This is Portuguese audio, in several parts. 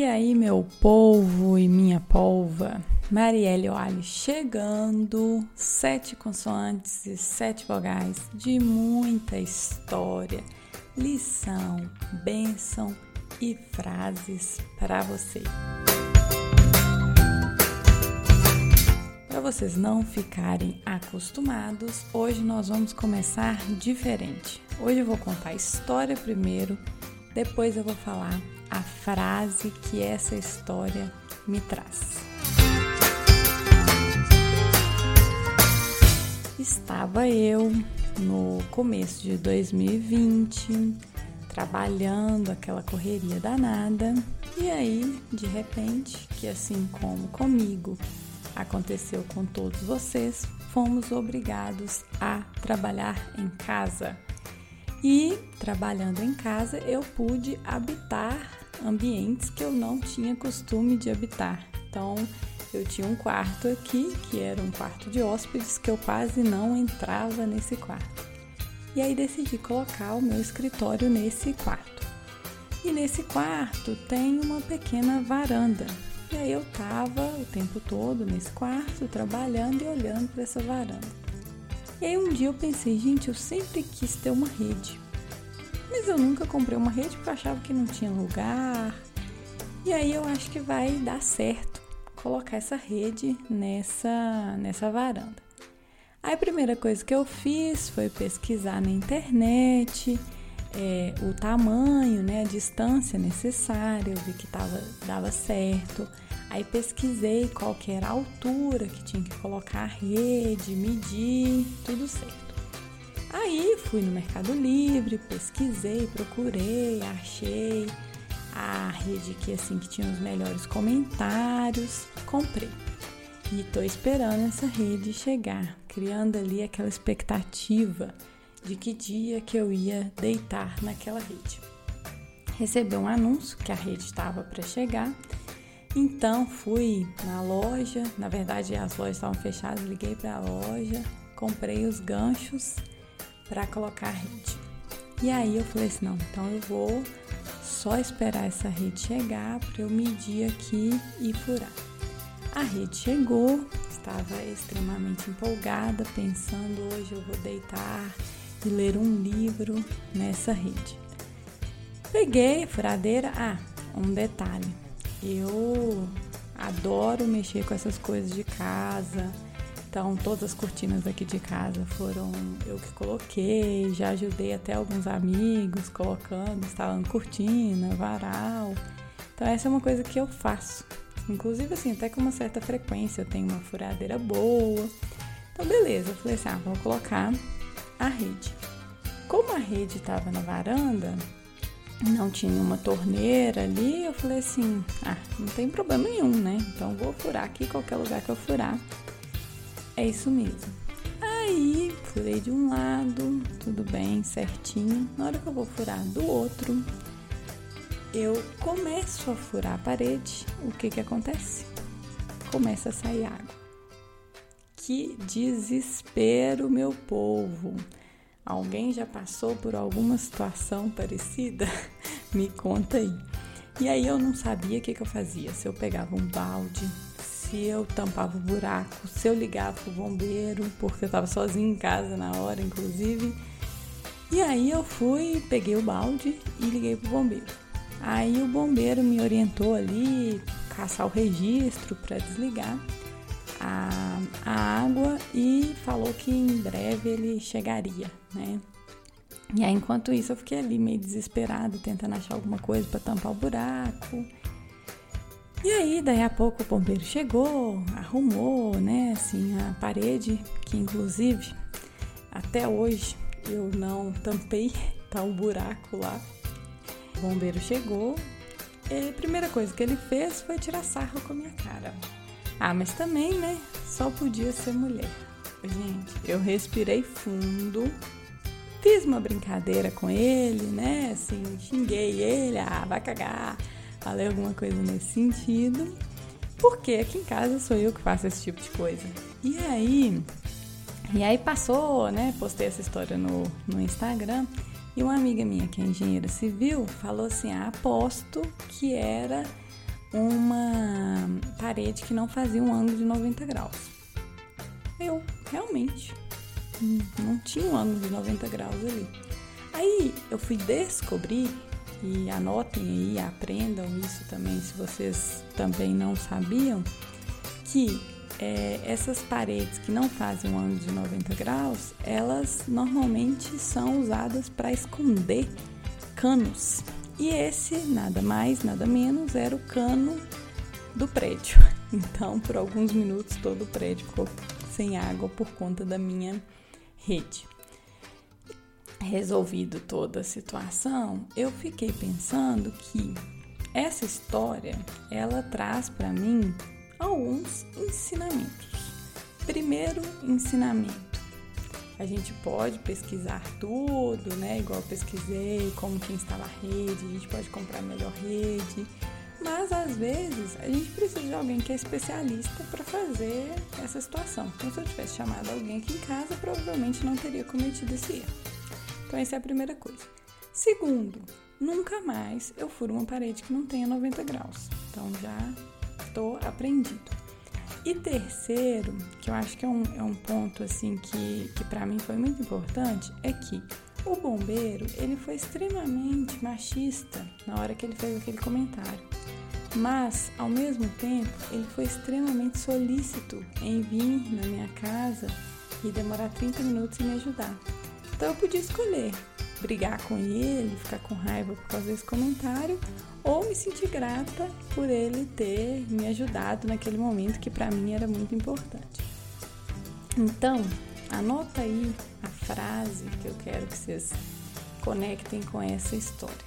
E aí, meu polvo e minha polva, Marielle Oali chegando, sete consoantes e sete vogais de muita história, lição, bênção e frases para você. Para vocês não ficarem acostumados, hoje nós vamos começar diferente. Hoje eu vou contar a história primeiro, depois eu vou falar a frase que essa história me traz. Estava eu no começo de 2020, trabalhando aquela correria danada, e aí, de repente, que assim como comigo aconteceu com todos vocês, fomos obrigados a trabalhar em casa. E trabalhando em casa, eu pude habitar ambientes que eu não tinha costume de habitar. Então, eu tinha um quarto aqui, que era um quarto de hóspedes, que eu quase não entrava nesse quarto. E aí decidi colocar o meu escritório nesse quarto. E nesse quarto tem uma pequena varanda. E aí eu tava o tempo todo nesse quarto, trabalhando e olhando para essa varanda. E aí um dia eu pensei, gente, eu sempre quis ter uma rede. Mas eu nunca comprei uma rede porque eu achava que não tinha lugar. E aí eu acho que vai dar certo colocar essa rede nessa, nessa varanda. Aí a primeira coisa que eu fiz foi pesquisar na internet é, o tamanho, né, a distância necessária, eu vi que tava, dava certo. Aí pesquisei qual que era a altura que tinha que colocar a rede, medir, tudo certo. Aí fui no Mercado Livre, pesquisei, procurei, achei a rede que assim que tinha os melhores comentários, comprei. E tô esperando essa rede chegar, criando ali aquela expectativa de que dia que eu ia deitar naquela rede. Recebi um anúncio que a rede estava para chegar. Então fui na loja, na verdade as lojas estavam fechadas, liguei para a loja, comprei os ganchos para colocar a rede. E aí eu falei assim, não, então eu vou só esperar essa rede chegar para eu medir aqui e furar. A rede chegou, estava extremamente empolgada, pensando hoje eu vou deitar e ler um livro nessa rede. Peguei a furadeira, ah, um detalhe, eu adoro mexer com essas coisas de casa, então, todas as cortinas aqui de casa foram eu que coloquei, já ajudei até alguns amigos colocando, instalando cortina, varal. Então, essa é uma coisa que eu faço. Inclusive, assim, até com uma certa frequência, eu tenho uma furadeira boa. Então, beleza, eu falei assim: ah, vou colocar a rede. Como a rede estava na varanda, não tinha uma torneira ali, eu falei assim: ah, não tem problema nenhum, né? Então, vou furar aqui, qualquer lugar que eu furar é isso mesmo. Aí, furei de um lado, tudo bem, certinho. Na hora que eu vou furar do outro, eu começo a furar a parede. O que que acontece? Começa a sair água. Que desespero, meu povo! Alguém já passou por alguma situação parecida? Me conta aí. E aí eu não sabia o que, que eu fazia. Se eu pegava um balde, se eu tampava o buraco, se eu ligava o bombeiro, porque eu estava sozinha em casa na hora, inclusive. E aí eu fui, peguei o balde e liguei pro bombeiro. Aí o bombeiro me orientou ali, caçar o registro para desligar a, a água e falou que em breve ele chegaria, né? E aí, enquanto isso, eu fiquei ali meio desesperada, tentando achar alguma coisa para tampar o buraco. E aí, daí a pouco o bombeiro chegou, arrumou, né, assim, a parede, que inclusive até hoje eu não tampei, tá um buraco lá. O bombeiro chegou e a primeira coisa que ele fez foi tirar sarro com a minha cara. Ah, mas também, né, só podia ser mulher. Gente, eu respirei fundo, fiz uma brincadeira com ele, né, assim, xinguei ele, ah, vai cagar Falei alguma coisa nesse sentido. Porque aqui em casa sou eu que faço esse tipo de coisa. E aí, e aí passou, né? Postei essa história no, no Instagram. E uma amiga minha que é engenheira civil falou assim: ah, aposto que era uma parede que não fazia um ângulo de 90 graus. Eu realmente não tinha um ângulo de 90 graus ali. Aí eu fui descobrir, e anotem aí, aprendam isso também se vocês também não sabiam, que é, essas paredes que não fazem um ângulo de 90 graus, elas normalmente são usadas para esconder canos. E esse, nada mais, nada menos, era o cano do prédio. Então, por alguns minutos, todo o prédio ficou sem água por conta da minha rede. Resolvido toda a situação, eu fiquei pensando que essa história ela traz para mim alguns ensinamentos. Primeiro ensinamento: a gente pode pesquisar tudo, né? Igual eu pesquisei como que instalar rede, a gente pode comprar melhor rede, mas às vezes a gente precisa de alguém que é especialista para fazer essa situação. Então, se eu tivesse chamado alguém aqui em casa, provavelmente não teria cometido esse erro. Então, essa é a primeira coisa. Segundo, nunca mais eu furo uma parede que não tenha 90 graus. Então, já estou aprendido. E terceiro, que eu acho que é um, é um ponto assim que, que para mim foi muito importante, é que o bombeiro ele foi extremamente machista na hora que ele fez aquele comentário. Mas, ao mesmo tempo, ele foi extremamente solícito em vir na minha casa e demorar 30 minutos e me ajudar. Então eu podia escolher brigar com ele, ficar com raiva por causa desse comentário, ou me sentir grata por ele ter me ajudado naquele momento que para mim era muito importante. Então, anota aí a frase que eu quero que vocês conectem com essa história.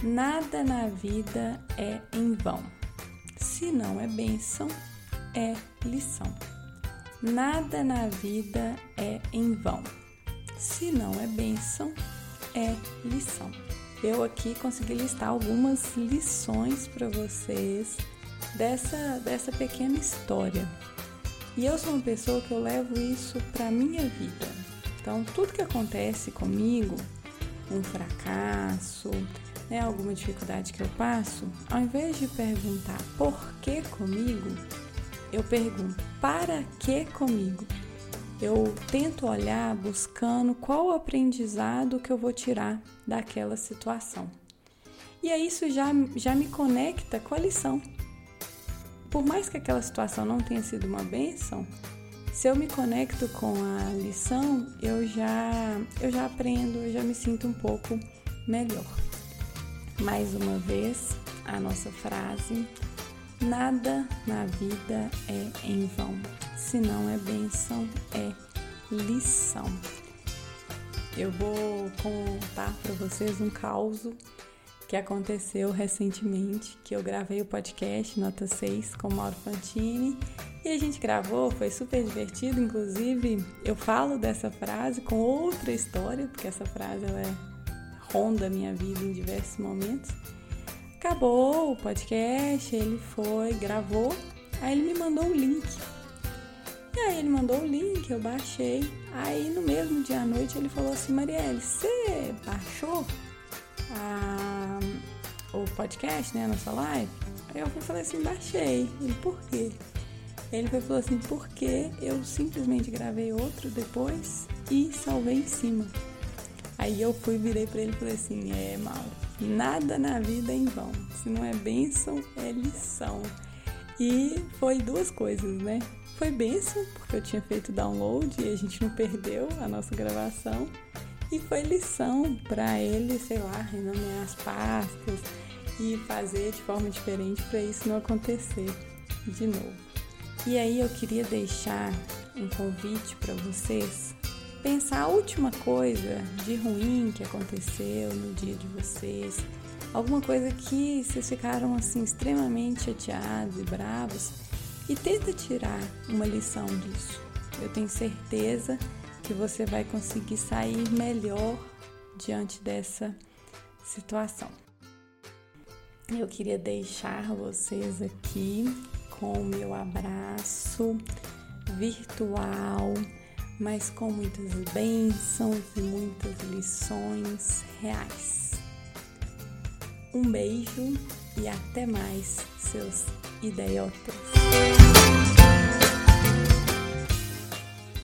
Nada na vida é em vão. Se não é bênção, é lição. Nada na vida é em vão. Se não é bênção, é lição eu aqui consegui listar algumas lições para vocês dessa, dessa pequena história. E eu sou uma pessoa que eu levo isso para minha vida. Então, tudo que acontece comigo, um fracasso, né, alguma dificuldade que eu passo, ao invés de perguntar por que comigo, eu pergunto para que comigo? Eu tento olhar buscando qual o aprendizado que eu vou tirar daquela situação. E aí isso já, já me conecta com a lição. Por mais que aquela situação não tenha sido uma bênção, se eu me conecto com a lição, eu já, eu já aprendo, eu já me sinto um pouco melhor. Mais uma vez, a nossa frase: nada na vida é em vão se não é bênção, é lição. Eu vou contar para vocês um caos que aconteceu recentemente, que eu gravei o podcast Nota 6 com Mauro Fantini e a gente gravou, foi super divertido, inclusive eu falo dessa frase com outra história, porque essa frase ela é, ronda a minha vida em diversos momentos. Acabou o podcast, ele foi, gravou, aí ele me mandou o link e aí ele mandou o link, eu baixei. Aí no mesmo dia à noite ele falou assim, Marielle, você baixou a, o podcast, né, a nossa live? Aí eu falei assim, baixei. Ele, por quê? Ele falou assim, porque eu simplesmente gravei outro depois e salvei em cima. Aí eu fui, virei para ele e falei assim, é, Mauro, nada na vida é em vão. Se não é bênção, é lição. E foi duas coisas, né? Foi benção, porque eu tinha feito download e a gente não perdeu a nossa gravação. E foi lição para ele, sei lá, renomear as pastas e fazer de forma diferente para isso não acontecer de novo. E aí eu queria deixar um convite para vocês pensar a última coisa de ruim que aconteceu no dia de vocês, alguma coisa que vocês ficaram assim extremamente chateados e bravos e tenta tirar uma lição disso. Eu tenho certeza que você vai conseguir sair melhor diante dessa situação. Eu queria deixar vocês aqui com o meu abraço virtual, mas com muitas bênçãos e muitas lições reais. Um beijo e até mais, seus idiotas.